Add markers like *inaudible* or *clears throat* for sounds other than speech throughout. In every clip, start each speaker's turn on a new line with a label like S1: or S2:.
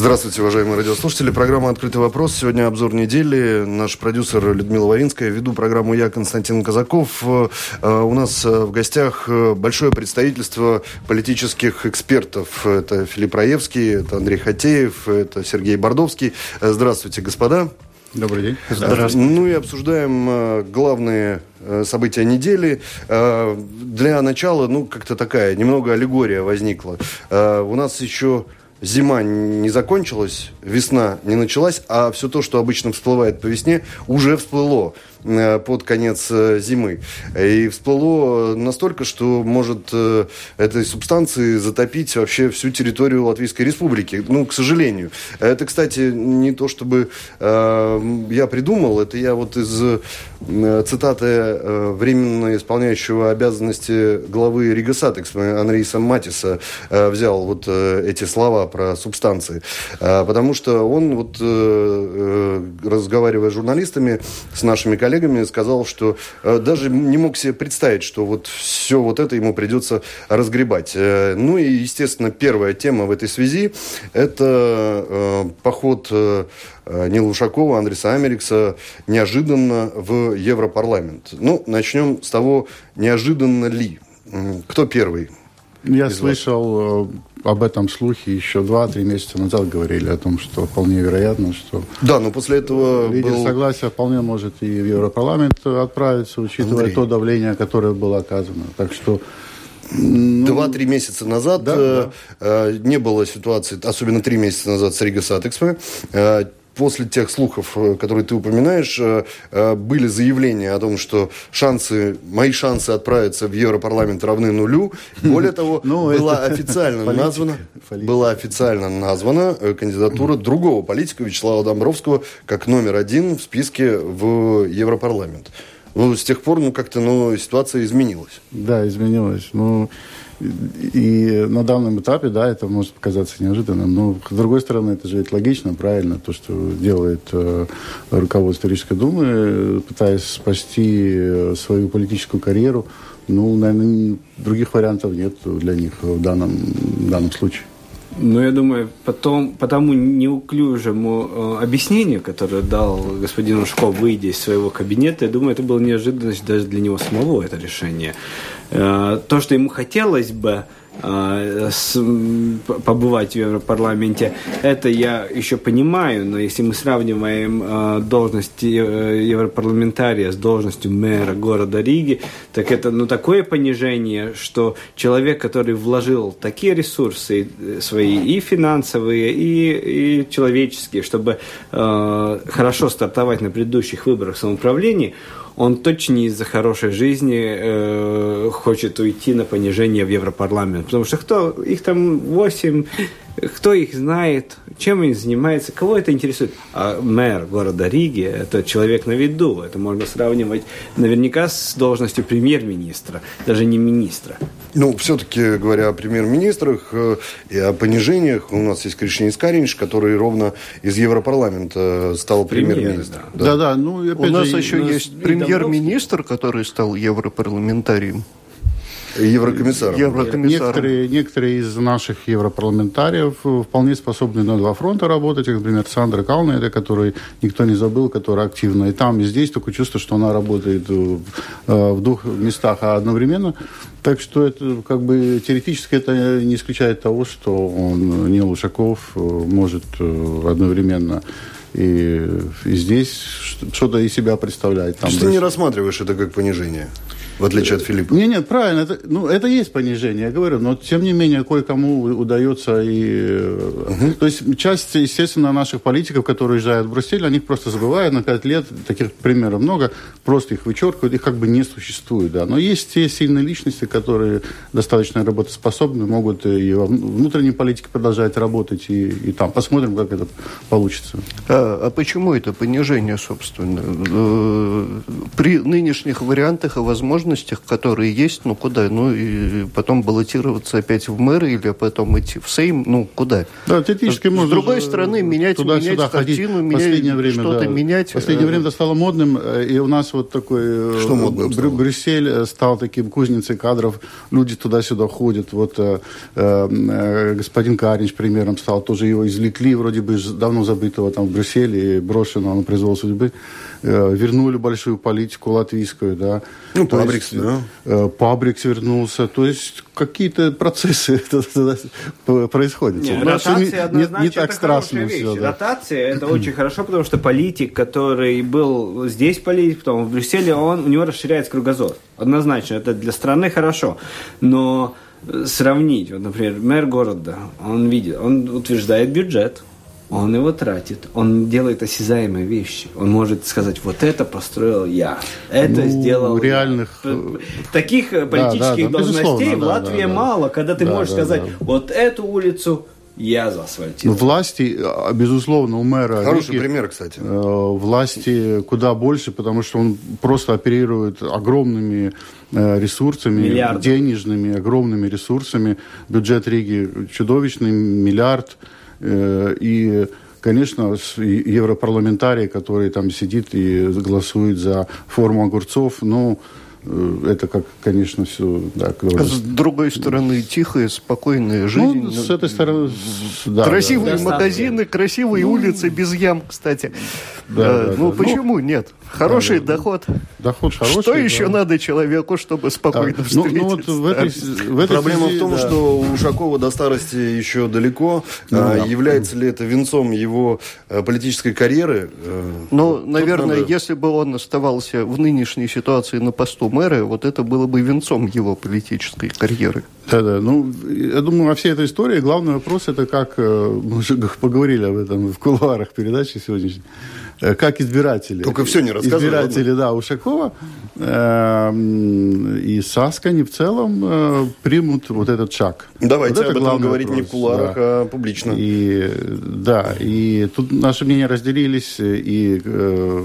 S1: Здравствуйте, уважаемые радиослушатели. Программа «Открытый вопрос». Сегодня обзор недели. Наш продюсер Людмила Вавинская. Веду программу я, Константин Казаков. Э, у нас э, в гостях э, большое представительство политических экспертов. Это Филипп Раевский, это Андрей Хатеев, это Сергей Бордовский. Здравствуйте, господа.
S2: Добрый день.
S1: Здравствуйте. Ну и обсуждаем главные события недели. Для начала, ну, как-то такая немного аллегория возникла. У нас еще зима не закончилась, весна не началась, а все то, что обычно всплывает по весне, уже всплыло. Э, под конец э, зимы. И всплыло настолько, что может э, этой субстанции затопить вообще всю территорию Латвийской Республики. Ну, к сожалению. Это, кстати, не то, чтобы я придумал, это я вот из цитаты временно исполняющего обязанности главы Ригасатекс Анриса Матиса взял вот эти слова про субстанции. Потому что он, вот, разговаривая с журналистами, с нашими коллегами, коллегами сказал, что э, даже не мог себе представить, что вот все вот это ему придется разгребать. Э, ну и, естественно, первая тема в этой связи – это э, поход Нила Ушакова, Андреса Америкса неожиданно в Европарламент. Ну, начнем с того, неожиданно ли. Кто первый?
S2: Я слышал э, об этом слухе еще два-три месяца назад говорили о том, что вполне вероятно, что...
S1: Да, но после этого
S2: Лидер был... согласия вполне может и в Европарламент отправиться, учитывая Андрей. то давление, которое было оказано. Так что
S1: ну, Два-три месяца назад да, э, да. Э, не было ситуации, особенно три месяца назад с Рига. Э, после тех слухов, э, которые ты упоминаешь, э, э, были заявления о том, что шансы, мои шансы отправиться в Европарламент равны нулю. Более того, *laughs* ну, была официально названа, была официально названа кандидатура другого политика Вячеслава Домбровского как номер один в списке в Европарламент. Ну, с тех пор, ну, как-то, ну, ситуация изменилась.
S2: Да, изменилась. Ну, и на данном этапе, да, это может показаться неожиданным, но с другой стороны, это же ведь логично, правильно, то, что делает э, руководство Рижской думы, пытаясь спасти э, свою политическую карьеру. Ну, наверное, других вариантов нет для них в данном, в данном случае.
S3: Ну, я думаю, потом, по тому неуклюжему э, объяснению, которое дал господин Ушков, выйдя из своего кабинета, я думаю, это была неожиданность даже для него самого, это решение. Э, то, что ему хотелось бы, а, побывать в Европарламенте. Это я еще понимаю, но если мы сравниваем а, должность э, европарламентария с должностью мэра города Риги, так это ну, такое понижение, что человек, который вложил такие ресурсы э, свои и финансовые, и, и человеческие, чтобы э, хорошо стартовать на предыдущих выборах самоуправления, он точно не из-за хорошей жизни э, хочет уйти на понижение в Европарламент. Потому что кто? Их там восемь кто их знает, чем они занимаются, кого это интересует. А мэр города Риги – это человек на виду. Это можно сравнивать наверняка с должностью премьер-министра, даже не министра.
S1: Ну, все-таки, говоря о премьер-министрах э, и о понижениях, у нас есть Кришни Искаринч, который ровно из Европарламента стал премьер-министром.
S4: Да-да, ну, у нас же, еще есть премьер-министр, который стал европарламентарием.
S1: Еврокомиссаром.
S2: Еврокомиссаром. Некоторые, некоторые из наших европарламентариев вполне способны на два фронта работать. Например, Сандра Калнеда, который никто не забыл, которая активна и там, и здесь. Только чувство, что она работает в, э, в двух местах а одновременно. Так что это как бы теоретически это не исключает того, что он, Нил Ушаков э, может э, одновременно и, и здесь что-то из себя представлять.
S1: Там ты не рассматриваешь это как понижение? В отличие от Филиппа.
S2: Нет, нет, правильно. Это, ну, это есть понижение, я говорю, но тем не менее кое-кому удается и... Угу. То есть часть, естественно, наших политиков, которые уезжают в Брюссель, они просто забывают на пять лет, таких примеров много, просто их вычеркивают, их как бы не существует, да. Но есть те сильные личности, которые достаточно работоспособны, могут и во внутренней политике продолжать работать, и, и там. Посмотрим, как это получится.
S4: А, а почему это понижение, собственно? Э, при нынешних вариантах, а возможно, возможностях, которые есть, ну куда? Ну и потом баллотироваться опять в мэры или потом идти в Сейм, ну куда?
S2: Да, теоретически
S4: С
S2: можно
S4: другой стороны, менять, менять картину,
S2: ходить.
S4: менять
S2: время,
S4: что-то
S2: да.
S4: менять.
S2: Последнее
S4: э,
S2: время это стало модным, э, и у нас вот такой... э,
S1: Что модным
S2: Брю-
S1: стало?
S2: Брюссель э, стал таким кузницей кадров, люди туда-сюда ходят. Вот э, э, э, господин Каринч примером стал, тоже его извлекли, вроде бы давно забытого там в Брюсселе, брошенного на произвол судьбы. Э, Вернули большую политику латвийскую, да.
S1: Ну,
S2: То
S1: Пабрикс,
S2: есть,
S1: да.
S2: э, Пабрикс вернулся. То есть какие-то процессы *laughs* происходят.
S3: Не,
S2: У нас всё
S3: ротация
S2: не, не,
S3: однозначно
S2: не так
S3: это
S2: страшно
S3: хорошая
S2: все.
S3: вещь.
S2: Да.
S3: Ротация это очень хорошо, потому что политик, который был здесь политик, потом в Брюсселе, он, у него расширяется кругозор. Однозначно, это для страны хорошо. Но э, сравнить, вот, например, мэр города, он видит, он утверждает бюджет, он его тратит, он делает осязаемые вещи. Он может сказать, вот это построил я, это
S2: Ну,
S3: сделал я».
S2: реальных,
S3: П- Таких э, политических
S2: да, да,
S3: должностей
S2: безусловно,
S3: в
S2: да,
S3: Латвии
S2: да, да.
S3: мало, когда ты
S2: Да,
S3: можешь
S2: да,
S3: сказать,
S2: да.
S3: вот эту улицу я заасфальтировал.
S2: Власти, а, безусловно, у мэра
S1: Хороший
S2: Риги,
S1: пример, кстати.
S2: э, власти куда больше, потому что он просто оперирует огромными э, ресурсами,
S3: Миллиарды.
S2: денежными, огромными ресурсами. Бюджет Риги чудовищный, миллиард. Э, И, конечно, европарламентарий, который там сидит и голосует за форму огурцов, ну, э, это как, конечно, все... Да,
S4: А с другой стороны, тихая, спокойная жизнь.
S2: ну, с этой стороны... да,
S4: красивые
S3: да, да.
S4: магазины, красивые улицы без ям, кстати.
S2: Да,
S4: Э,
S2: да,
S4: ну
S2: да.
S4: почему нет? Хороший доход.
S2: да. Доход хороший.
S4: Что
S2: да.
S4: еще надо человеку, чтобы спокойно
S2: А, ну,
S4: встретиться?
S2: ну, вот в этой, в этой
S1: Проблема
S2: связи,
S1: в том,
S2: да.
S1: что у Ушакова до старости еще далеко.
S2: Ну,
S1: А,
S2: да.
S1: Является ли это венцом его э, политической карьеры? Э,
S4: Ну,
S1: тут
S4: наверное,
S1: надо-
S4: если бы он оставался в нынешней ситуации на посту мэра, вот это было бы венцом его политической карьеры.
S2: Да-да, ну, я думаю, во всей этой истории главный вопрос это как, э, мы уже *laughs* поговорили об этом в кулуарах передачи сегодняшней, как избиратели.
S1: Только всё не рассказывай,
S2: Избиратели, да, Ушакова э, и Саскани в целом э, примут вот этот шаг.
S1: Давайте
S2: Вот это
S1: об этом
S2: главный
S1: говорить не в
S2: вопрос,
S1: кулуарах,
S2: да.
S1: а публично.
S2: И да, и тут наши мнения разделились, и э,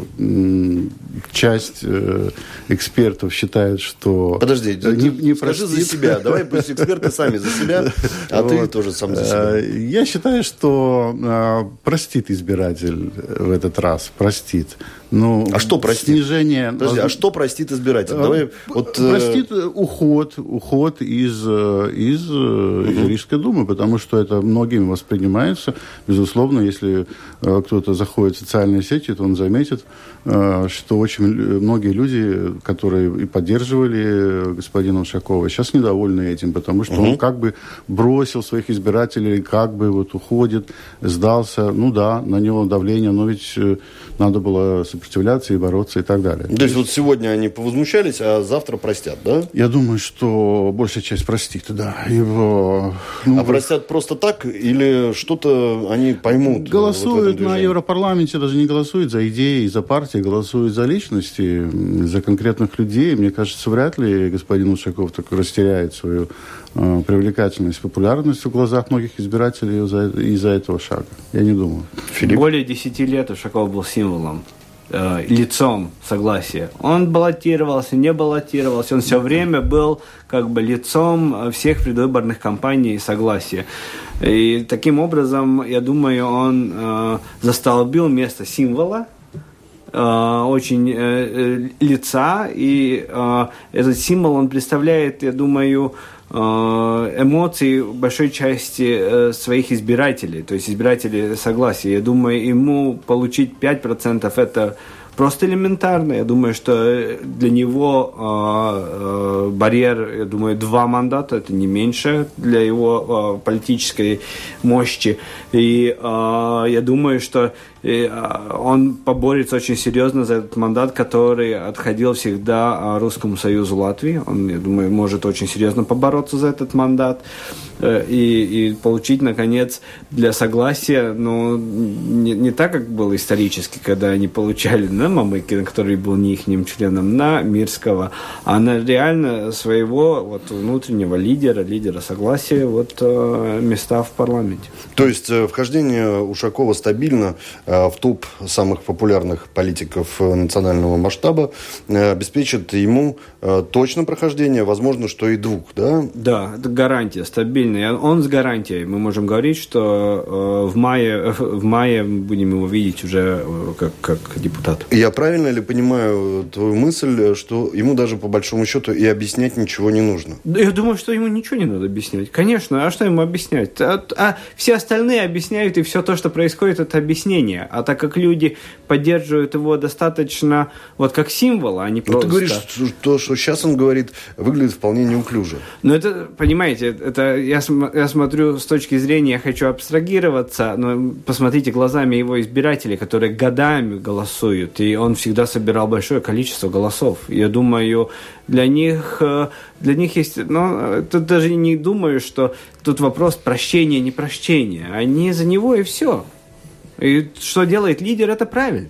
S2: часть э, экспертов считает, что
S1: Подожди,
S2: э, не, не
S1: скажи за
S2: простит.
S1: себя. Давай пусть эксперты сами за себя, а ты тоже сам за себя.
S2: Э, Я считаю, что э, простит избиратель в этот раз, простит. Ну,
S1: А что простит?
S2: Снижение...
S1: Подожди, а что простит избиратель? Давай вот... э,
S2: Простит э, уход, уход из, э, из, э, из Рижской думы, потому что это многими воспринимается. Безусловно, если э, кто-то заходит в социальные сети, то он заметит, э, что очень многие люди, которые и поддерживали э, господина Ушакова, сейчас недовольны этим, потому что он как бы бросил своих избирателей, как бы вот уходит, сдался. Ну да, на него давление, но ведь э, надо было сопротивляться и бороться и так далее.
S1: То есть вот сегодня они повозмущались, а завтра простят, да?
S2: Я думаю, что большая часть простит, да. Его, ну,
S1: А простят просто так или что-то они поймут? вот в
S2: голосуют
S1: этом
S2: на? Европарламенте, даже не голосуют за идеи, за партии, голосуют за личности, за конкретных людей. Мне кажется, вряд ли господин Ушаков такой растеряет свою э, привлекательность, популярность в глазах многих избирателей из-за, этого шага. Я не думаю.
S3: Более 10 лет Ушаков был символом, э, лицом согласия. Он баллотировался, не баллотировался, он все время был как бы лицом э, всех предвыборных кампаний согласия. И таким образом, я думаю, он э, застолбил место символа, э, очень э, э, лица, и э, этот символ, он представляет, я думаю, э, эмоции большой части э, своих избирателей, то есть избирателей согласия. Я думаю, ему получить 5% это просто элементарно. Я думаю, что э, для него э, э, барьер, я думаю, два мандата, это не меньше для его э, политической мощи. И э, я думаю, что и, а, он поборется очень серьезно за этот мандат, который отходил всегда а, Русскому Союзу Латвии. Он, я думаю, может очень серьезно побороться за этот мандат э, и, и получить, наконец, для согласия, ну, не, не так, как было исторически, когда они получали на Мамыкина, который был не их членом, на Мирского, а на реально своего вот, внутреннего лидера, лидера согласия, вот э, места в парламенте.
S1: То есть э, вхождение Ушакова стабильно в топ самых популярных политиков национального масштаба, обеспечит ему точно прохождение, возможно, что и двух, да?
S3: Да, это гарантия, стабильная. Он с гарантией. Мы можем говорить, что в мае, *laughs* в мае будем его видеть уже как, как депутат.
S1: Я правильно ли понимаю твою мысль, что ему даже по большому счету и объяснять ничего не нужно?
S3: Я думаю, что ему ничего не надо объяснять. Конечно, а что ему объяснять? А, а все остальные объясняют, и все то, что происходит, это объяснение. А так как люди поддерживают его достаточно вот как символ, а не просто...
S1: Ну, ты говоришь, что то, что сейчас он говорит, выглядит вполне неуклюже.
S3: Ну, это, понимаете, это я, я смотрю с точки зрения, я хочу абстрагироваться, но посмотрите глазами его избирателей, которые годами голосуют, и он всегда собирал большое количество голосов. Я думаю, для них, э, для них есть, ну, тут даже не думаю, что тут вопрос прощения, не прощения. Они за него и все. И что делает лидер, это правильно.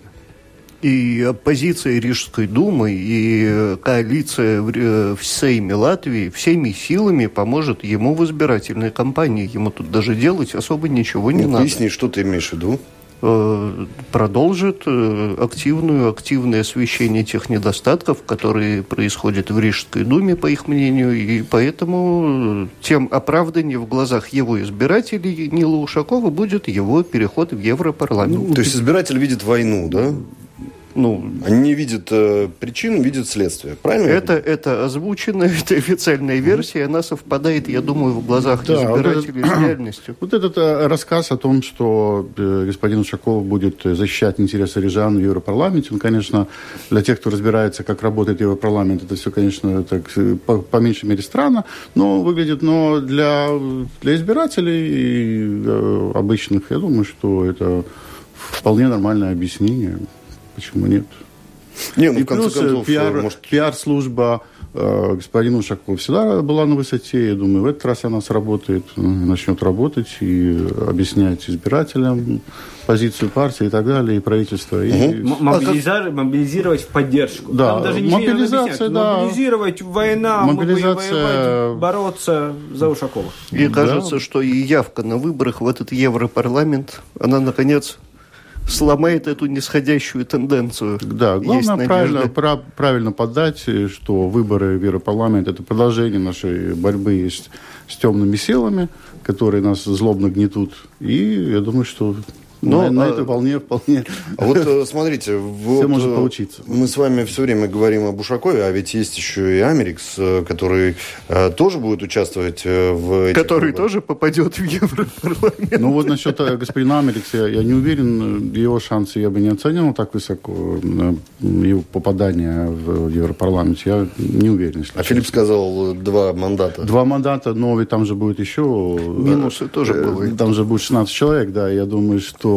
S4: И оппозиция Рижской думы, и коалиция в, э, в Сейме Латвии всеми силами поможет ему в избирательной кампании. Ему тут даже делать особо ничего не ну, надо.
S1: Поясни, что ты имеешь в виду?
S4: Э, продолжит э, активную, активное освещение тех недостатков, которые происходят в Рижской думе, по их мнению, и поэтому тем оправданием в глазах его избирателей Нила Ушакова будет его переход в Европарламент.
S1: Ну, то есть избиратель видит войну, да? Ну, они не видят э, причин, видят следствие. Правильно?
S4: Это, это озвучено, *laughs* это официальная версия, mm-hmm. она совпадает, я думаю, в глазах да, избирателей вот этот, с *clears throat* реальностью.
S2: Вот этот э, рассказ о том, что э, господин Ушаков будет защищать интересы рижан в Европарламенте, он, конечно, для тех, кто разбирается, как работает Европарламент, это все, конечно, так, э, по, по меньшей мере странно, но выглядит, но для, для избирателей и, э, обычных, я думаю, что это вполне нормальное объяснение. Почему нет? Не, ну, и в конце плюс э, концов, пиар, может... пиар-служба э, господина Ушакова всегда была на высоте. Я думаю, в этот раз она сработает, э, начнет работать и объяснять избирателям позицию партии и так далее, и правительства. Угу. И...
S3: Мобилизар... Мобилизировать в поддержку.
S2: Да, Там даже
S3: мобилизация,
S2: да.
S3: Мобилизировать война, мобилизация... воевать, бороться за Ушакова.
S4: Мне да. кажется, что и явка на выборах в этот Европарламент, она, наконец, сломает эту нисходящую тенденцию.
S2: Да, главное правильно, прав, правильно подать, что выборы в Европарламент – это продолжение нашей борьбы с темными силами, которые нас злобно гнетут. И я думаю, что но на, на а, этой волне вполне.
S1: А вот э, смотрите, вот,
S2: все может э, получиться.
S1: Мы с вами все время говорим об Ушакове, а ведь есть еще и Америкс, э, который тоже будет участвовать в
S4: этих Который выборах. тоже попадет в Европарламент.
S2: Ну вот насчет господина Америкса, я не уверен, его шансы я бы не оценил так высоко, его попадание в Европарламент, я не уверен.
S1: А честно. Филипп сказал два мандата.
S2: Два мандата, но ведь там же будет еще...
S4: Минусы тоже были.
S2: Там же будет 16 человек, да, я думаю, что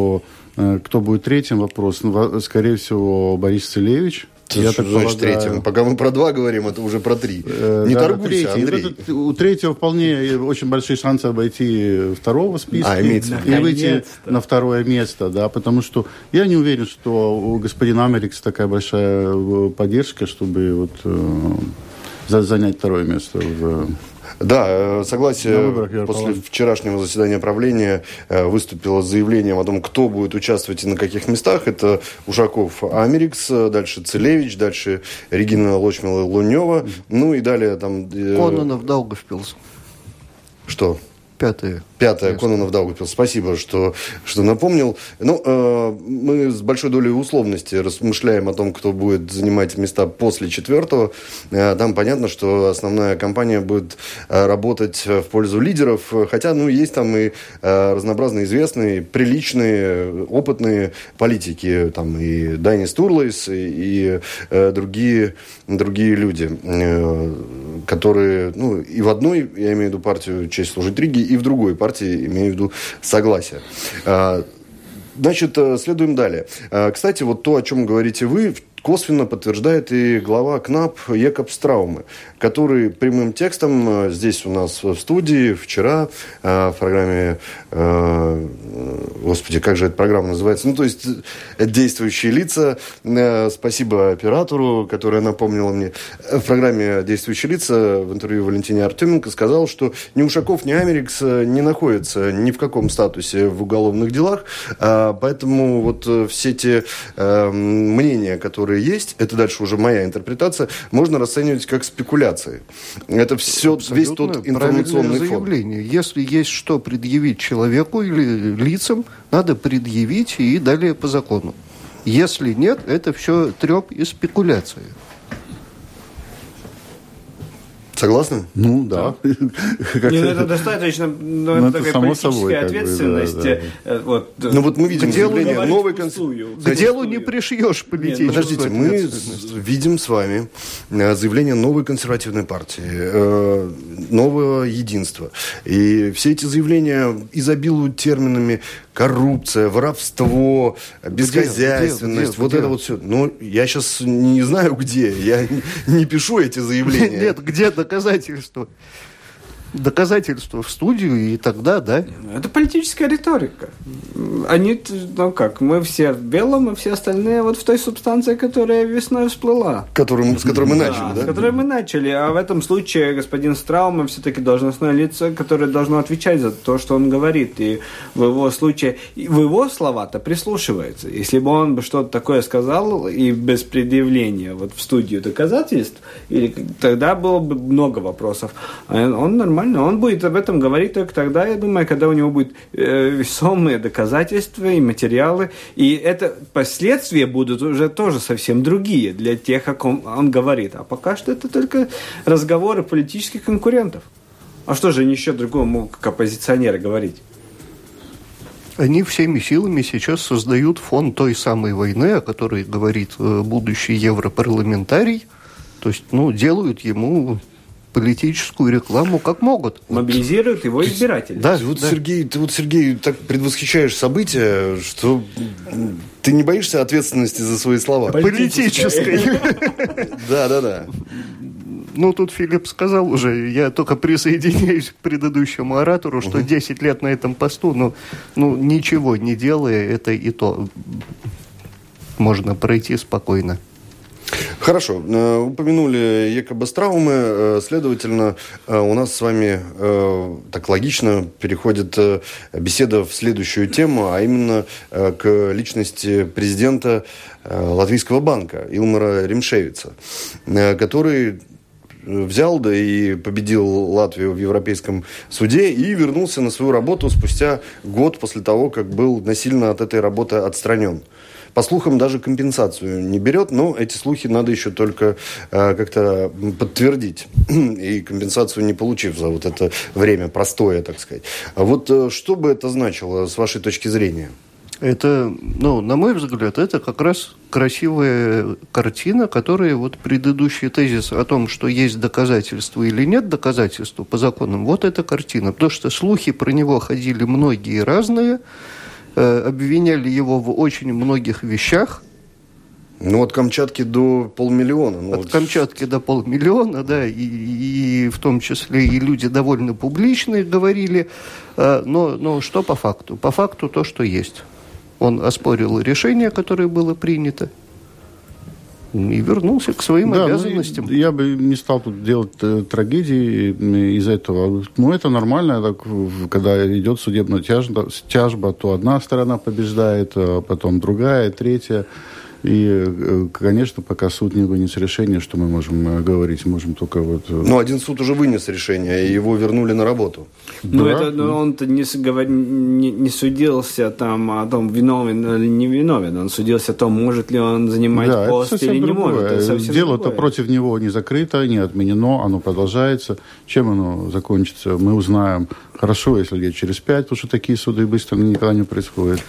S2: Э, кто будет третьим вопрос? Ну, скорее всего, Борис Целевич.
S1: Это я так значит полагаю... третьим? Пока мы про два говорим, это уже про три. Э, Не да, торгуйся, третий. Андрей. Это,
S2: у третьего вполне очень большие шансы обойти второго списка а, имеется и выйти на второе место, да, потому что я не уверен, что у господина Америкса такая большая э, поддержка, чтобы вот э, занять второе место в
S1: да, э, согласие после вчерашнего заседания правления э, выступило с заявлением о том, кто будет участвовать и на каких местах. Это Ушаков Америкс, дальше Целевич, дальше Регина Лочмила Лунева, ну и далее там...
S4: Э, Кононов Даугавпилс.
S1: Что?
S4: Пятое.
S1: Пятое, Кононов Даугавпилс. Спасибо, что, что напомнил. Ну, э, мы с большой долей условности размышляем о том, кто будет занимать места после четвертого. Э, там понятно, что основная компания будет э, работать в пользу лидеров, хотя, ну, есть там и э, разнообразные известные, приличные, опытные политики, там и Дайни Стурлейс, и, и э, другие, другие люди, э, которые, ну, и в одной, я имею в виду партию «Честь служить Риге», и в другой партии, имею в виду согласие. А, значит, э, следуем далее. А, кстати, вот то, о чем говорите вы, косвенно подтверждает и глава КНАП Екоб Страумы, который прямым текстом э, здесь у нас в студии вчера э, в программе господи, как же эта программа называется? Ну, то есть, э, действующие лица. Э, спасибо оператору, которая напомнила мне. В программе «Действующие лица» в интервью Валентине Артеменко сказал, что ни Ушаков, ни Америкс не находятся ни в каком статусе в уголовных делах, поэтому вот все те мнения, которые есть, это дальше уже моя интерпретация, можно расценивать как спекуляции. Это все, Абсолютно весь тот информационный фон.
S4: Если есть что предъявить человеку или лицам, надо предъявить и далее по закону. Если нет, это все треп и спекуляции.
S1: Согласны?
S2: Ну, да.
S3: Нет, *laughs* ну, это достаточно ну, ну, это такая политическая собой, ответственность. Бы, да, да.
S1: Э, вот, ну вот мы видим заявление новой
S4: конституции. К делу не пришьешь политическую
S1: Подождите, мы видим с вами э, заявление новой консервативной партии, э, нового единства. И все эти заявления изобилуют терминами коррупция, воровство, безхозяйственность, где, где, вот где? это вот все. Ну, я сейчас не знаю где, я не пишу эти заявления. *laughs*
S4: Нет, где доказательства? Доказательства в студию, и тогда, да?
S3: Это политическая риторика. Они, ну как, мы все в белом, и все остальные вот в той субстанции, которая весной всплыла.
S1: Которым, с которой мы да, начали, да?
S3: С которой мы начали. А в этом случае господин Страума все-таки должностное лицо, которое должно отвечать за то, что он говорит. И в его случае, в его слова-то прислушивается. Если бы он бы что-то такое сказал, и без предъявления вот в студию доказательств, или, тогда было бы много вопросов. А он нормально нормально. Он будет об этом говорить только тогда, я думаю, когда у него будут э, весомые доказательства и материалы. И это последствия будут уже тоже совсем другие для тех, о ком он говорит. А пока что это только разговоры политических конкурентов. А что же они еще другому, как оппозиционеры, говорить?
S4: Они всеми силами сейчас создают фон той самой войны, о которой говорит э, будущий европарламентарий. То есть, ну, делают ему политическую рекламу как могут.
S3: Мобилизируют его избирателей.
S1: Да, вот, да. Сергей, ты вот, Сергей, так предвосхищаешь события, что ты не боишься ответственности за свои слова?
S4: Политической.
S1: Да, да, да.
S4: Ну, тут Филипп сказал уже, я только присоединяюсь к предыдущему оратору, что 10 лет на этом посту, но ну, ничего не делая, это и то можно пройти спокойно.
S1: Хорошо. Э, упомянули Екобастраумы. Э, следовательно, э, у нас с вами так логично переходит беседа в следующую тему, а именно к личности президента Латвийского банка Илмара Римшевица, который взял, да и победил Латвию в Европейском суде и вернулся на свою работу спустя год после того, как был насильно от этой работы отстранен. По слухам, даже компенсацию не берет, но эти слухи надо еще только э, как-то подтвердить. *clears throat* И компенсацию не получив за вот это время простое, так сказать. А вот э, что бы это значило с вашей точки зрения?
S4: Это, ну, на мой взгляд, это как раз красивая картина, которая вот предыдущий тезис о том, что есть доказательства или нет доказательства по законам, вот эта картина. Потому что слухи про него ходили многие разные, Э, обвиняли его в очень многих вещах.
S1: Ну, от Камчатки до полмиллиона.
S4: Ну, от вот... Камчатки до полмиллиона, да, и, и в том числе и люди довольно публичные говорили. Э, но, но что по факту? По факту то, что есть. Он оспорил решение, которое было принято и вернулся к своим да, ну, обязанностям.
S2: Ну, я бы не стал тут делать э, трагедии из этого. Ну, это нормально, так, когда идет судебная тяжба, тяжба, то одна сторона побеждает, а потом другая, третья. И, э, конечно, пока суд не вынес решение, что мы можем э, говорить, можем только вот...
S1: Э, ну, один суд уже вынес решение, и его вернули на работу.
S3: Ну, да? это, ну, он-то не, не, не судился там о том, виновен или не виновен. Он судился о том, может ли он занимать да, пост или не другое. может.
S2: Дело-то против него не закрыто, не отменено, оно продолжается. Чем оно закончится, мы узнаем хорошо, если лет через пять, потому что такие суды быстро никогда не происходят.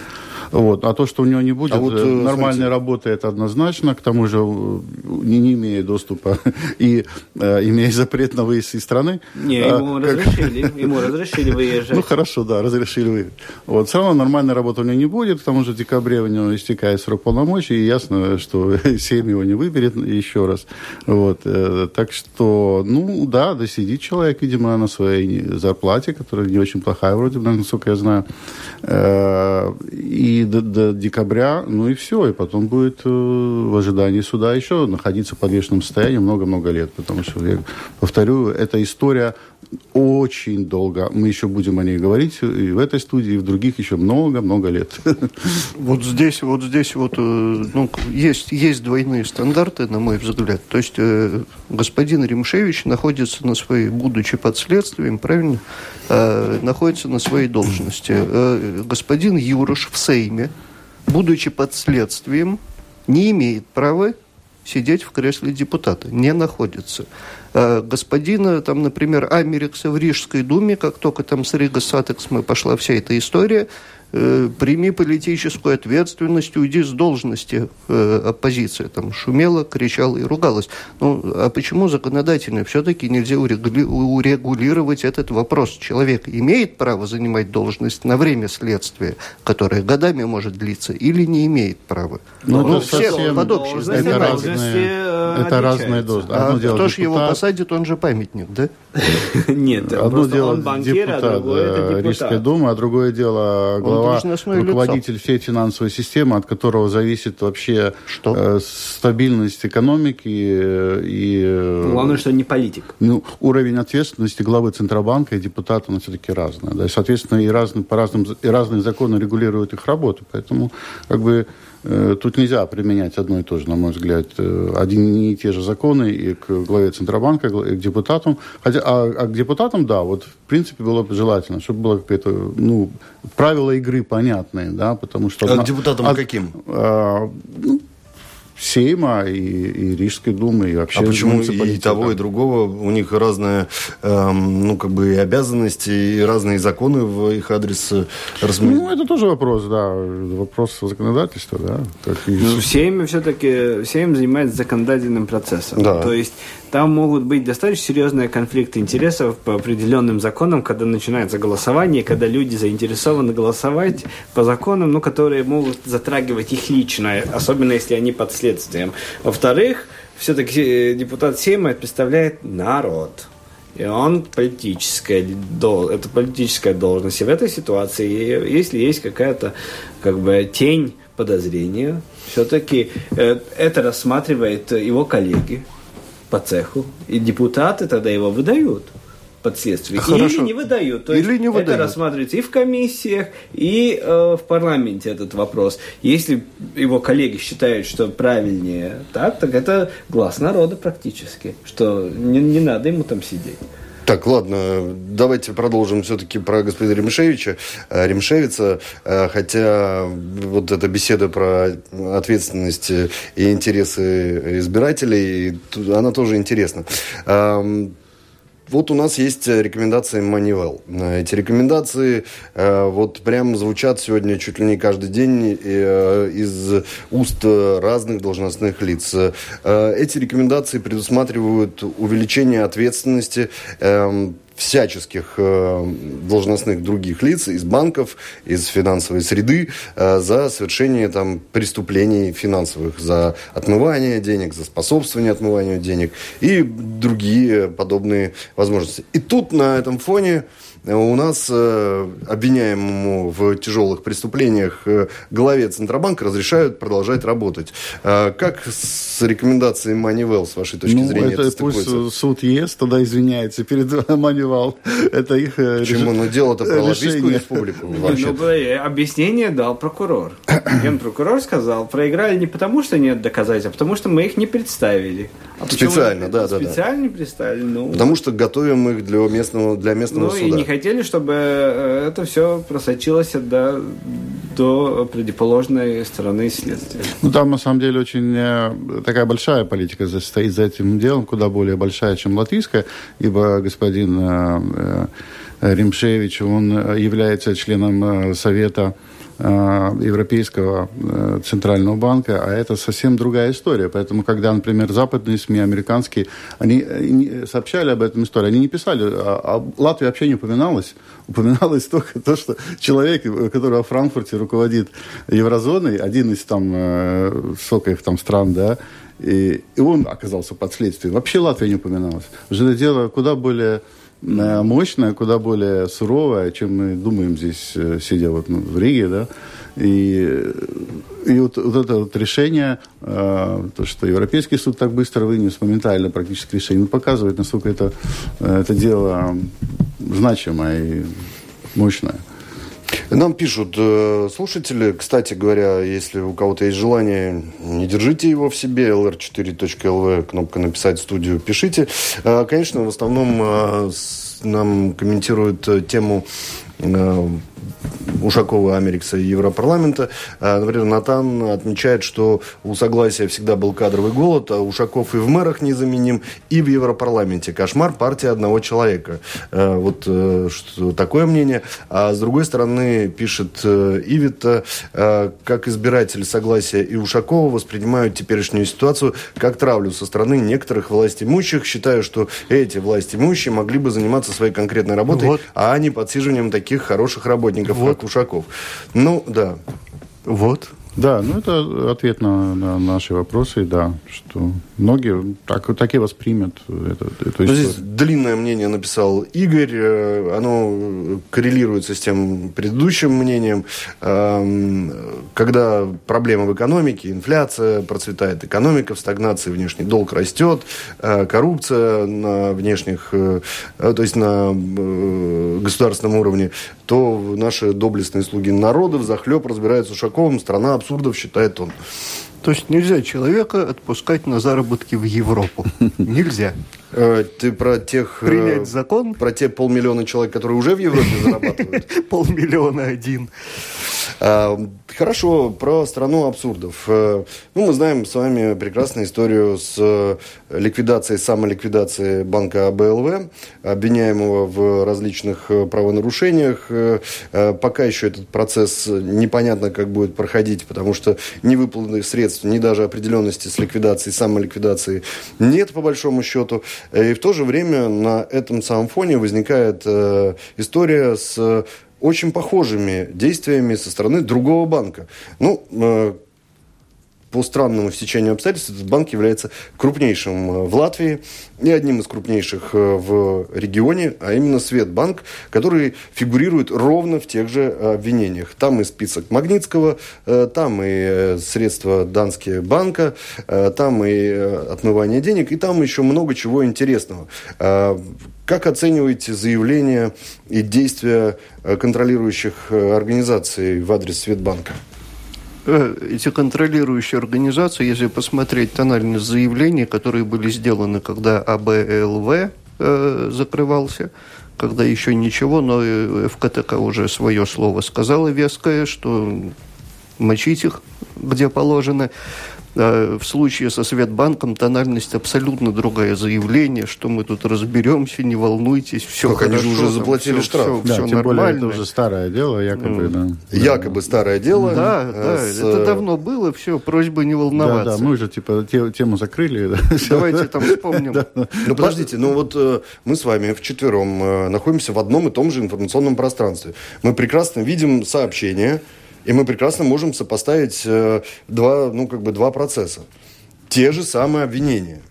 S2: Вот. А то, что у него не будет а вот, нормальной смотрите. работы, это однозначно. К тому же, не, не имея доступа *laughs* и э, имея запрет на выезд из страны.
S3: Не, ему а, разрешили. Как... *laughs* Ему разрешили выезжать.
S2: Ну, хорошо, да, разрешили выехать. Вот. Все равно нормальной работы у него не будет, потому что в декабре у него истекает срок полномочий, и ясно, *laughs* что семь его не выберет еще раз. Вот. Э, так что, ну, да, да сидит человек, видимо, на своей зарплате, которая не очень плохая вроде бы, насколько я знаю. Э, до, до декабря, ну и все. И потом будет э, в ожидании суда еще находиться в подвешенном состоянии много-много лет. Потому что, я повторю, эта история очень долго. Мы еще будем о ней говорить и в этой студии, и в других еще много-много лет. *laughs*
S4: Вот здесь, вот здесь вот, э, ну, есть, есть двойные стандарты, на мой взгляд. То есть э, господин Римшевич находится на своей, будучи под следствием, правильно, э, находится на своей должности. Э, господин Юрош в Сейме, будучи под следствием, не имеет права сидеть в кресле депутата, не находится. Э, господина, там, например, Америкса в Рижской думе, как только там с Рига Сатекс мы пошла вся эта история, Э, прими политическую ответственность, уйди с должности. Э, оппозиция там шумела, кричала и ругалась. Ну, а почему законодательно все-таки нельзя урегулировать этот вопрос? Человек имеет право занимать должность на время следствия, которое годами может длиться, или не имеет права?
S2: Ну, ну все совсем... под общей это разные, это разные должности.
S4: А дело кто же его посадит, он же памятник, да? *laughs*
S3: Нет,
S2: одно дело он банкир, а другое это депутат. Рижской думы, а другое дело глава руководитель лицо. всей финансовой системы, от которого зависит вообще что? Э, стабильность экономики и...
S3: Э, Главное, что не политик.
S2: Ну, уровень ответственности главы Центробанка и депутата, он все-таки разный. Да, и, соответственно, и, разные, по разным, и разные законы регулируют их работу. Поэтому, как бы, Э, тут нельзя применять одно и то же, на мой взгляд. Э, Одни и те же законы и к главе Центробанка, и к депутатам. Хотя, а, а к депутатам, да, вот в принципе было бы желательно, чтобы было какое-то, ну, правила игры понятные, да, потому что...
S1: А к депутатам а, каким? А,
S2: ну, Сейма и, и Рижской думы, и вообще...
S1: А почему и того, и другого? У них разные, эм, ну, как бы, и обязанности, и разные законы в их адрес
S2: размещены. Ну, это тоже вопрос, да, вопрос законодательства, да.
S3: Как и... Ну, Сейм все-таки, Сейм занимается законодательным процессом.
S1: Да.
S3: То есть там могут быть достаточно серьезные конфликты интересов по определенным законам, когда начинается голосование, когда люди заинтересованы голосовать по законам, ну, которые могут затрагивать их личное, особенно если они под следствием. Во-вторых, все-таки э, депутат Сейма представляет народ. И он политическая, это политическая должность. И в этой ситуации, если есть какая-то как бы тень подозрения, все-таки э, это рассматривает его коллеги, по цеху, и депутаты тогда его выдают под следствие. Хорошо. Или не выдают. То Или есть не выдают. это рассматривается и в комиссиях, и э, в парламенте этот вопрос. Если его коллеги считают, что правильнее так, так это глаз народа практически, что не, не надо ему там сидеть.
S1: Так, ладно, давайте продолжим все-таки про господина Ремшевича, э, Ремшевица, э, хотя вот эта беседа про ответственность и интересы избирателей, она тоже интересна. Вот у нас есть э, рекомендации Манивел. Э, эти рекомендации э, вот прям звучат сегодня чуть ли не каждый день из уст разных должностных лиц. Эти рекомендации предусматривают увеличение ответственности эм, всяческих э, должностных других лиц из банков, из финансовой среды э, за совершение там, преступлений финансовых, за отмывание денег, за способствование отмыванию денег и другие подобные возможности. И тут на этом фоне у нас э, обвиняемому в тяжелых преступлениях э, главе Центробанка разрешают продолжать работать. Э, как с рекомендацией Манивел, с вашей точки
S2: ну,
S1: зрения,
S2: это, это пусть суд ЕС тогда извиняется перед *laughs* Манивел. Это их
S1: Почему? Ну, дело-то про Латвийскую республику. Ну,
S3: объяснение дал прокурор. *clears throat* Генпрокурор сказал, проиграли не потому, что нет доказательств, а потому, что мы их не представили.
S1: А специально, да,
S3: да, специально да. представили. Ну,
S1: потому что готовим их для местного, для местного ну, суда. И
S3: не хотели, чтобы э, это все просочилось до, до противоположной стороны следствия.
S2: Ну, там, на самом деле, очень э, такая большая политика стоит за этим делом, куда более большая, чем латвийская, ибо господин э, Римшевич, он является членом Совета э, Европейского э, центрального банка, а это совсем другая история. Поэтому, когда, например, западные СМИ, американские, они сообщали об этом истории, они не писали, а, а Латвия вообще не упоминалась. *laughs* Упоминалось только то, что человек, который во Франкфурте руководит еврозоной, один из там, сколько их там стран, да, и, и он оказался под следствием. Вообще Латвия не упоминалась. Уже это дело куда более э, мощное, куда более суровое, чем мы думаем здесь, э, сидя вот ну, в Риге, да. И, и вот, вот это вот решение, э, то, что Европейский суд так быстро вынес моментально практически решение, ну, показывает, насколько это, э, это дело значимое и мощное.
S1: Нам пишут э, слушатели, кстати говоря, если у кого-то есть желание, не держите его в себе, lr4.lv, кнопка «Написать в студию» пишите. Э, конечно, в основном э, нам комментируют тему Ушакова, Америкса и Европарламента. А, например, Натан отмечает, что у Согласия всегда был кадровый голод, а Ушаков и в мэрах незаменим, и в Европарламенте. Кошмар партии одного человека. А, вот э, что, такое мнение. А с другой стороны, пишет э, Ивита, как избиратели Согласия и Ушакова воспринимают теперешнюю ситуацию как травлю со стороны некоторых властимущих, считая, что эти властимущие могли бы заниматься своей конкретной работой, вот. а не подсиживанием таких хороших работников, вот. как Ушаков. Ну, да.
S2: Вот. Да, ну это ответ на, на наши вопросы, да, что многие так, так и воспримут это, эту
S1: историю. Здесь длинное мнение написал Игорь, э, оно коррелируется с тем предыдущим мнением. Эм, когда проблемы в экономике, инфляция процветает, экономика в стагнации, внешний долг растет, э, коррупция на внешних, э, то есть на государственном уровне, то наши доблестные слуги народа в захлеб разбираются Ушаковым, страна абсурдов, считает он.
S4: То есть нельзя человека отпускать на заработки в Европу. Нельзя.
S1: Э, ты про тех...
S4: Э, Принять закон?
S1: Про те полмиллиона человек, которые уже в Европе зарабатывают? *laughs*
S4: Полмиллиона один.
S1: А, хорошо, про страну абсурдов. Э, ну, мы знаем с вами прекрасную историю с ликвидацией, самоликвидацией банка АБЛВ, обвиняемого в различных правонарушениях. Пока еще этот процесс непонятно, как будет проходить, потому что не выплаты средств, ни даже определенности с ликвидацией, самоликвидацией нет, по большому счету. И в то же время на этом самом фоне возникает э, история с очень похожими действиями со стороны другого банка. Ну, э, по странному стечению обстоятельств этот банк является крупнейшим э, в Латвии и одним из крупнейших э, в регионе, а именно Светбанк, который фигурирует ровно в тех же обвинениях. Там и список Магнитского, э, там и средства Данские банка, там и отмывание денег, и там еще много чего интересного. Как оцениваете заявления и действия контролирующих организаций в адрес Светбанка?
S4: Э, эти контролирующие организации, если посмотреть тональность заявлений, которые были сделаны, когда АБЛВ э, закрывался, когда еще ничего, но ФКТК уже свое слово сказала веское, что мочить их где положено. А в случае со Светбанком тональность абсолютно другая. Заявление, что мы тут разберемся, не волнуйтесь, все
S1: как хорошо. Они же уже заплатили
S2: все,
S1: штраф.
S2: Все, да, все тем нормально. более это уже старое дело, якобы.
S1: Mm. Да. Якобы старое дело.
S4: Да, э, да, с... это давно было, все, просьба не волноваться.
S2: Да, да, мы же типа тему закрыли. Да. *laughs*
S4: Давайте там вспомним.
S1: Ну, подождите, ну вот э, мы с вами вчетвером э, находимся в одном и том же информационном пространстве. Мы прекрасно видим сообщения, и мы прекрасно можем сопоставить э, два, ну, как бы два процесса. Те же самые обвинения.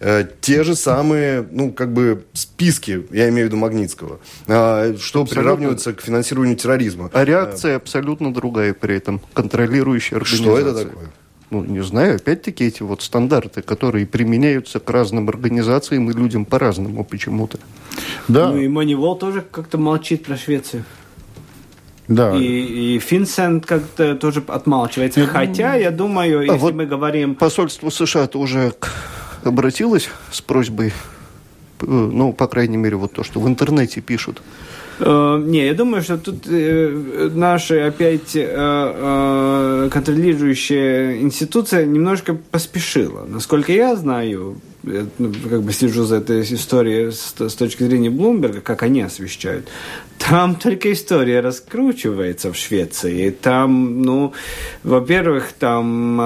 S1: Э, те же самые, ну, как бы списки, я имею в виду Магнитского, э, что абсолютно. приравнивается к финансированию терроризма.
S4: А реакция абсолютно другая при этом, контролирующая организация.
S1: Что это такое?
S4: Ну, не знаю, опять-таки эти вот стандарты, которые применяются к разным организациям и людям по-разному почему-то.
S3: Да. Ну и Манивол тоже как-то молчит про Швецию. Да. И, и Финсент как-то тоже отмалчивается. Я Хотя, думаю... я думаю, а если вот мы говорим...
S4: Посольство США уже обратилось с просьбой, ну, по крайней мере, вот то, что в интернете пишут.
S3: Uh, не, я думаю, что тут э, наша опять э, э, контролирующая институция немножко поспешила. Насколько я знаю, ну, как бы слежу за этой историей с, точки зрения Блумберга, как они освещают, Там только история раскручивается в Швеции. Там, ну, во-первых, там э,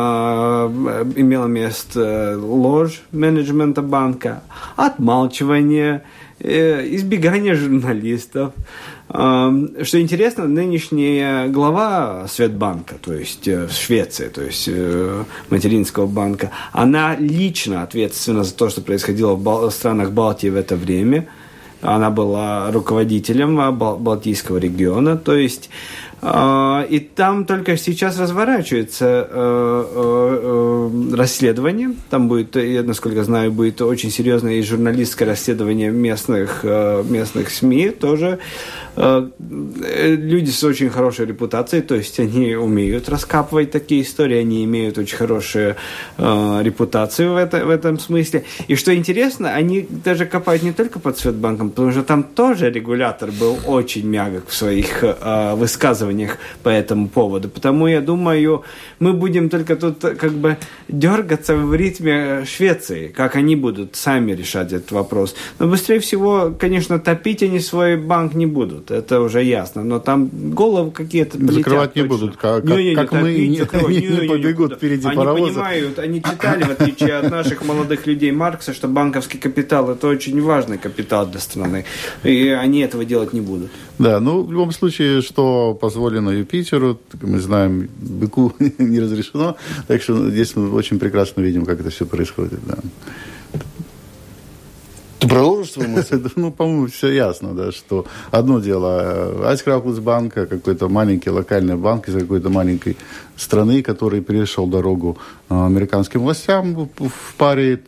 S3: имело место ложь менеджмента банка, отмалчивание, э, избегание журналистов. Что интересно, нынешняя глава Светбанка, то есть э, в Швеции, то есть э, материнского банка, она лично ответственна за то, что происходило в странах Балтии в это время. Она была руководителем Балтийского региона, то есть а, и там только сейчас разворачивается э, э, э, расследование. Там будет, я насколько знаю, будет очень серьезное и журналистское расследование местных, местных СМИ тоже. Люди с очень хорошей репутацией, то есть они умеют раскапывать такие истории, они имеют очень хорошую репутацию в, это, в этом смысле. И что интересно, они даже копают не только под Светбанком, потому что там тоже регулятор был очень мягок в своих высказываниях высказываниях по этому поводу. Потому я думаю, мы будем только тут как бы дергаться в ритме Швеции, как они будут сами решать этот вопрос. Но быстрее всего, конечно, топить они свой банк не будут, это уже ясно. Но там головы какие-то
S2: Закрывать не будут, как, не, *laughs* не, как мы не, не, не, не побегут впереди
S3: они
S2: паровоза.
S3: Они понимают, они читали, в отличие от наших молодых людей Маркса, что банковский капитал – это очень важный капитал для страны. И они этого делать не будут.
S2: Да, ну, в любом случае, что позволено Юпитеру, мы знаем, быку *laughs* не разрешено, так что здесь мы очень прекрасно видим, как это все происходит, да.
S1: Ты продолжишь свою мысль? *laughs*
S2: ну, по-моему, все ясно, да, что одно дело, Айскраукус банка, какой-то маленький локальный банк из какой-то маленькой страны, который перешел дорогу а, американским властям в паре